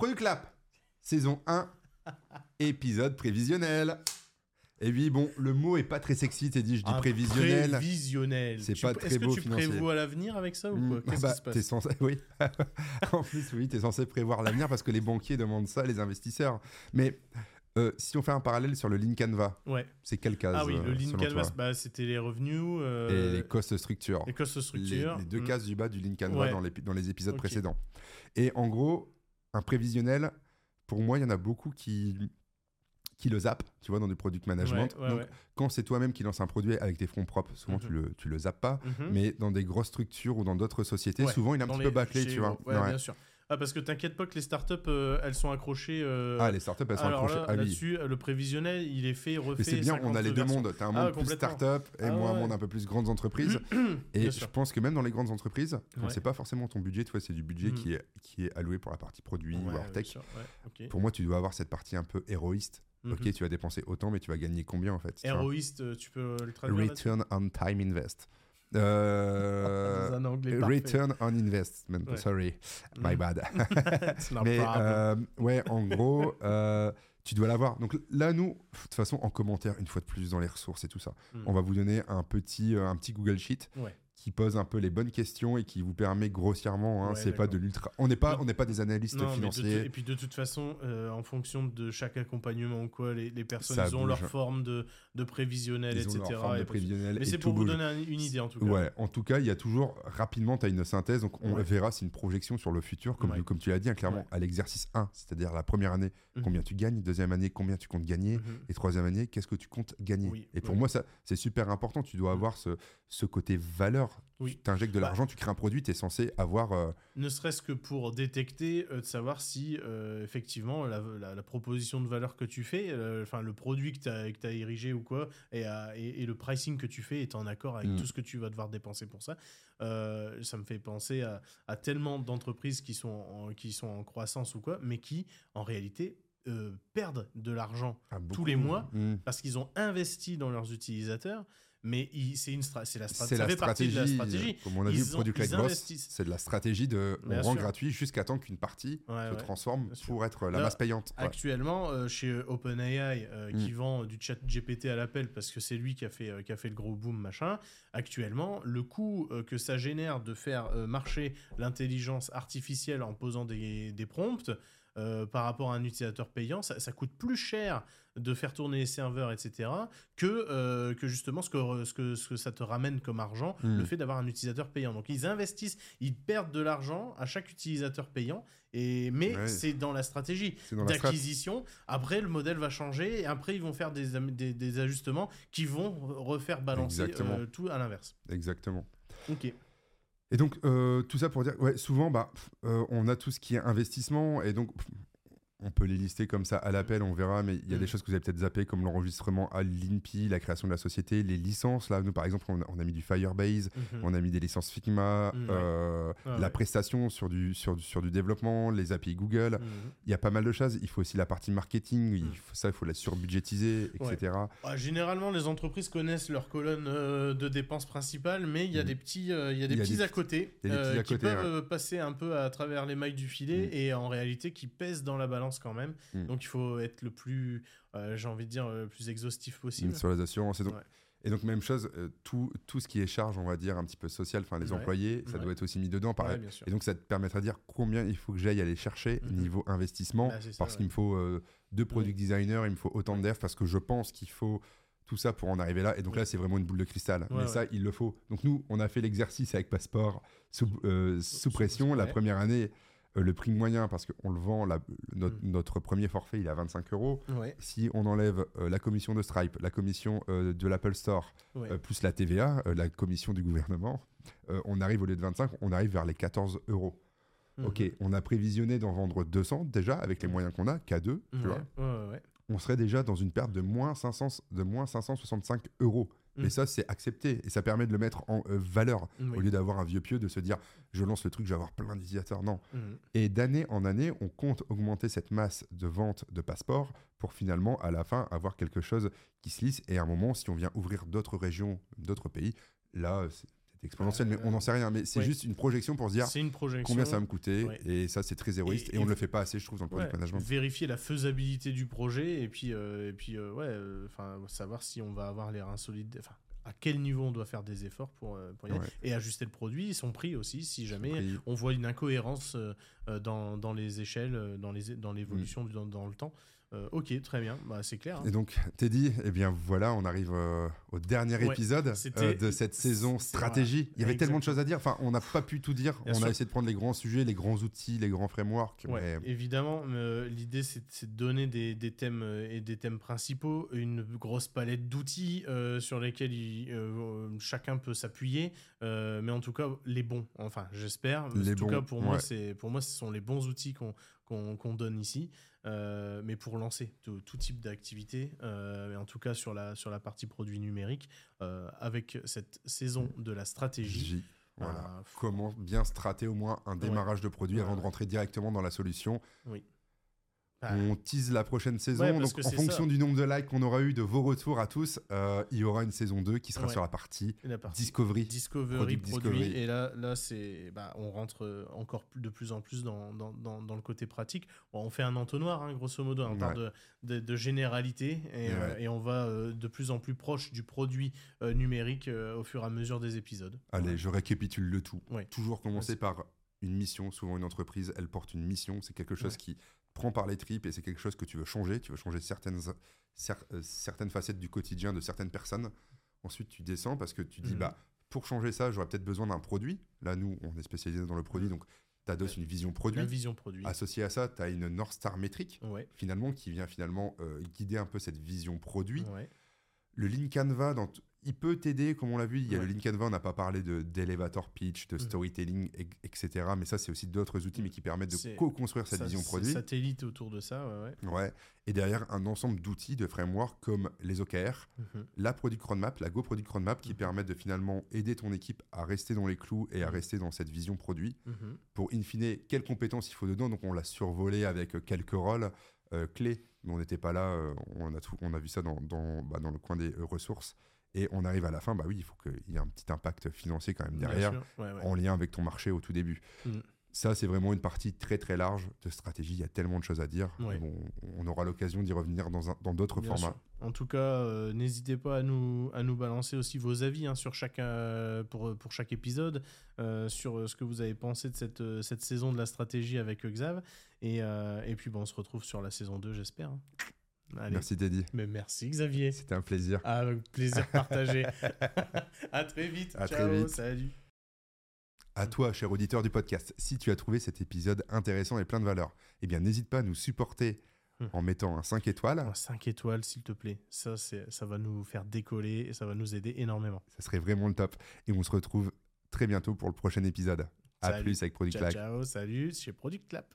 Product Lab, saison 1, épisode prévisionnel. Et oui, bon, le mot est pas très sexy, t'es dit, je dis prévisionnel. Prévisionnel. C'est pas très Est-ce beau que tu financier. prévois l'avenir avec ça ou quoi? Mm, Qu'est-ce bah, qui se passe? t'es censé, oui. en plus, oui, t'es censé prévoir l'avenir parce que les banquiers demandent ça, les investisseurs. Mais euh, si on fait un parallèle sur le Lean Canva, Ouais. c'est quelle case Ah oui, le euh, Lean toi? bah, c'était les revenus. euh, Et les cost structure. les cost les, structure. les deux Mm. cases du bas du Lean Canva Ouais. dans, les, dans les épisodes précédents. Et en gros, un prévisionnel, pour moi, il y en a beaucoup qui, qui le zappent, tu vois, dans du product management. Ouais, ouais, Donc, ouais. quand c'est toi-même qui lance un produit avec tes fonds propres, souvent Mhm. tu, le, tu le zappes pas. Mhm. Mais dans des grosses structures ou dans d'autres sociétés, souvent il est un Dans petit peu bâclé, tu vois. Bien sûr. Ah, parce que t'inquiète pas que les startups, euh, elles sont accrochées. euh, Ah, les startups, elles sont alors accrochées. là, ah oui. là-dessus, le prévisionnel, il est fait, refait. Mais c'est bien, on a 50 les deux versions. mondes. T'as un Ah, monde plus complètement. start-up et Ah moi un monde un peu plus grandes entreprises. et Bien je sûr. pense que même dans les grandes entreprises, Ouais. c'est pas forcément ton budget, tu vois, c'est du budget Mhm. qui, est, qui est alloué pour la partie produit Ouais, ou hors bien tech. sûr. Pour moi, tu dois avoir cette partie un peu héroïste. Mhm. Ok, tu vas dépenser autant, mais tu vas gagner combien en fait tu Héroïste, euh, tu peux le traduire Return on time invest. Euh, un return on investment. Ouais. Sorry, my bad. Mais euh, ouais, en gros, euh, tu dois l'avoir. Donc là, nous, de toute façon, en commentaire, une fois de plus dans les ressources et tout ça, Mm. on va vous donner un petit, euh, un petit Google Sheet Ouais. Qui pose un peu les bonnes questions et qui vous permet grossièrement. hein, Ouais, c'est pas de l'ultra. On n'est pas, on n'est pas des analystes Non, mais de financiers. et puis de toute façon, euh, en fonction de chaque accompagnement ou quoi, les, les personnes Ça ils ont leur forme de, de prévisionnel, Ils ont etc. leur forme de prévisionnel Mais c'est pour vous donner un- une idée en tout cas. Ouais, en tout cas, il y a toujours rapidement, tu as une synthèse, donc on Ouais. verra, c'est une projection sur le futur, comme, Ouais. comme tu l'as dit, hein, clairement, à l'exercice 1, c'est-à-dire la première année, Mhm. combien tu gagnes, deuxième année, combien tu comptes gagner, Mhm. et troisième année, qu'est-ce que tu comptes gagner. Oui, et pour moi, ça, c'est super important, tu dois Mhm. avoir ce, ce côté valeur. Oui. Tu injectes de Bah, l'argent, tu crées un produit, tu es censé avoir... euh, Ne serait-ce que pour détecter, euh, de savoir si euh, effectivement la, la- la proposition de valeur que tu fais, euh, enfin le produit que tu as, érigé ou quoi, et, à- et- et le pricing que tu fais est en accord avec Mm. tout ce que tu vas devoir dépenser pour ça. Euh, ça me fait penser à, à tellement d'entreprises qui, sont en- qui sont en croissance ou quoi, mais qui en réalité euh, perdent de l'argent ah, tous les mois Mhm. parce qu'ils ont investi dans leurs utilisateurs. Mais c'est une c'est la, la partie de la stratégie. Comme on a Ils vu, Product ils Boss, c'est de la stratégie de on Bien rend sûr. gratuit jusqu'à temps qu'une partie Ouais, se ouais. transforme Bien sûr. pour être la Là, masse payante. Ouais. Actuellement, euh, chez OpenAI, euh, qui Mm. vend du chat GPT à l'appel parce que c'est lui qui a, fait, euh, qui a fait le gros boom, machin, actuellement, le coût euh, que ça génère de faire euh, marcher l'intelligence artificielle en posant des, des prompts euh, par rapport à un utilisateur payant, ça, ça coûte plus cher de faire tourner les serveurs, etc., que, euh, que justement ce que, ce, que, ce que ça te ramène comme argent, Mm. le fait d'avoir un utilisateur payant. Donc ils investissent, ils perdent de l'argent à chaque utilisateur payant, et, mais Ouais. c'est dans la stratégie d'acquisition. Après, le modèle va changer et après, ils vont faire des, des, des ajustements qui vont refaire balancer euh, tout à l'inverse. Exactement. Ok. Et donc, euh, tout ça pour dire, ouais, souvent, bah, euh, on a tout ce qui est investissement, et donc, on peut les lister comme ça à l'appel, on verra, mais il y a Mm. des choses que vous avez peut-être zappé, comme l'enregistrement à l'INPI, la création de la société, les licences. Là, nous, par exemple, on a, on a mis du Firebase, Mhm. on a mis des licences Figma, Mm, euh, Ah, la ouais. prestation sur du, sur, du, sur du développement, les API Google. Mhm. Il y a pas mal de choses. Il faut aussi la partie marketing, il Mm. faut, ça, il faut la surbudgétiser, etc. Ah, généralement, les entreprises connaissent leur colonne euh, de dépenses principales, mais il y a Mm. des petits, euh, il y a des Il y a petits des à côté, qui côté, peuvent ouais. passer un peu à travers les mailles du filet Mm. et en réalité qui pèsent dans la balance quand même. Mm. Donc il faut être le plus, euh, j'ai envie de dire, le plus exhaustif possible. sur les assurances. Et donc, Ouais. et donc même chose, euh, tout, tout ce qui est charge, on va dire, un petit peu sociale, enfin les Ouais. employés, ça Ouais. doit être aussi mis dedans. Pareil. Et donc ça te permettra de dire combien il faut que j'aille aller chercher Mhm. niveau investissement, Bah, ça, parce qu'il me faut euh, deux product designers, il me faut autant de devs, parce que je pense qu'il faut tout ça pour en arriver là. Et donc là, c'est vraiment une boule de cristal. Ouais, Mais ça, il le faut. Donc nous, on a fait l'exercice avec Passeport sous, euh, sous pression. La ouais. première année, euh, le prix moyen, parce qu'on le vend, la- notre, notre premier forfait, il est à 25 euros. Ouais, Si on enlève euh, la commission de Stripe, la commission euh, de l'Apple Store, ouais. euh, plus la TVA, euh, la commission du gouvernement, euh, on arrive au lieu de 25, on arrive vers les 14 euros. Ok, Mhm. on a prévisionné d'en vendre 200 déjà avec les moyens qu'on a, K2, tu Ouais, vois. ouais, ouais, ouais. On serait déjà dans une perte de moins, 500, de moins 565 euros. Mhm. Mais ça, c'est accepté et ça permet de le mettre en euh, valeur au lieu d'avoir un vieux pieux de se dire je lance le truc, je vais avoir plein d'utilisateurs. Non. Mhm. Et d'année en année, on compte augmenter cette masse de vente de passeports pour finalement, à la fin, avoir quelque chose qui se lisse. Et à un moment, si on vient ouvrir d'autres régions, d'autres pays, là, c'est exponentielle, mais on n'en sait rien. Mais c'est ouais. juste une projection pour se dire C'est une projection. combien ça va me coûter. Ouais. Et ça, c'est très héroïste. Et, Et- on ne le fait pas assez, je trouve, dans le Ouais, management. vérifier la faisabilité du projet et puis, euh, et puis euh, ouais, euh, enfin savoir si on va avoir les reins solides, enfin à quel niveau on doit faire des efforts pour, pour y aller. Ouais. et ajuster le produit, son prix aussi, si jamais on voit une incohérence dans, dans les échelles, dans les dans l'évolution du- dans, dans le temps. Euh, ok, très bien, bah, c'est clair. hein. Et donc, Teddy, eh bien voilà, on arrive euh, au dernier Ouais, épisode euh, de cette saison stratégie. Il y avait tellement de choses à dire. Enfin, on n'a pas pu tout dire. Bien on sûr. a essayé de prendre les grands sujets, les grands outils, les grands frameworks. Ouais, mais- évidemment, l'idée c'est de donner des, des thèmes et des thèmes principaux, une grosse palette d'outils sur lesquels il- chacun peut s'appuyer, mais en tout cas les bons. Enfin, j'espère. En tout bons, cas, pour moi, ouais. c'est pour moi, ce sont les bons outils qu'on qu'on donne ici, euh, mais pour lancer tout, tout type d'activité, euh, en tout cas sur la sur la partie produit numérique, euh, avec cette saison de la stratégie. Voilà. f- Comment bien strater au moins un démarrage de produit Ouais, avant de rentrer directement dans la solution. bah, On tease la prochaine saison. Ouais, donc, en fonction ça. du nombre de likes qu'on aura eu, de vos retours à tous, euh, il y aura une saison 2 qui sera Ouais. sur la partie la partie Discovery. Discovery produit Discovery. et là là c'est bah, on rentre euh, encore de plus en plus dans, dans, dans, dans le côté pratique Bon, on fait un entonnoir hein, grosso modo Ouais. parle de, de, de généralité et, euh, et on va euh, de plus en plus proche du produit numérique au fur et à mesure des épisodes Allez, je récapitule le tout. Toujours commencer par une mission. Souvent, une entreprise, elle porte une mission. C'est quelque chose Ouais. qui prend par les tripes et c'est quelque chose que tu veux changer. Tu veux changer certaines, cer- euh, certaines facettes du quotidien de certaines personnes. Ensuite, tu descends parce que tu dis, Mhm. bah, pour changer ça, j'aurais peut-être besoin d'un produit. Là, nous, on est spécialisé dans le produit, donc tu adosses une vision produit. la vision produit Associé à ça, tu as une North Star métrique, ouais finalement, qui vient finalement euh, guider un peu cette vision produit. ouais Le Lean Canva, dans il peut t'aider, comme on l'a vu. Il y a Ouais. le Lean Canva, on n'a pas parlé de- d'elevator pitch, de Mhm. storytelling, etc. Mais ça, c'est aussi d'autres outils, mais qui permettent de co-construire cette Ça- vision produit. satellite autour de ça ouais, ouais. Ouais. Et derrière, un ensemble d'outils, de frameworks comme les OKR, Mhm. la Product Roadmap, la Go Product Roadmap, qui Mhm. permettent de finalement aider ton équipe à rester dans les clous et à Mhm. rester dans cette vision produit. Pour, in fine, quelles compétences il faut dedans? Donc, on l'a survolé avec euh, quelques rôles euh, clés, mais on n'était pas là. euh, on, a tout- on a vu ça dans, dans, bah, dans le coin des euh, ressources. Et on arrive à la fin, bah oui, il faut qu'il y ait un petit impact financier quand même derrière, sûr, ouais, ouais. en lien avec ton marché au tout début. Mhm. Ça, c'est vraiment une partie très très large de stratégie. Il y a tellement de choses à dire. Ouais. Bon, on aura l'occasion d'y revenir dans un- dans d'autres Bien formats. sûr. En tout cas, euh, n'hésitez pas à nous, à nous balancer aussi vos avis hein, sur chaque, euh, pour, pour chaque épisode, euh, sur euh, ce que vous avez pensé de cette, euh, cette saison de la stratégie avec euh, Xav. Et, euh, et puis, bon, on se retrouve sur la saison 2, j'espère. hein. Allez. Merci Teddy. Mais merci Xavier. C'était un plaisir. Ah, avec plaisir partagé. à très vite. À très Ciao, vite. Salut. À toi, cher auditeur du podcast, si tu as trouvé cet épisode intéressant et plein de valeur, eh bien n'hésite pas à nous supporter Hmm. en mettant un 5 étoiles. 5 étoiles, s'il te plaît. Ça, ça va nous faire décoller et ça va nous aider énormément. Ça serait vraiment le top. Et on se retrouve très bientôt pour le prochain épisode. À Salut. plus avec Product Ciao, Lag. ciao. Salut, chez Product Clap.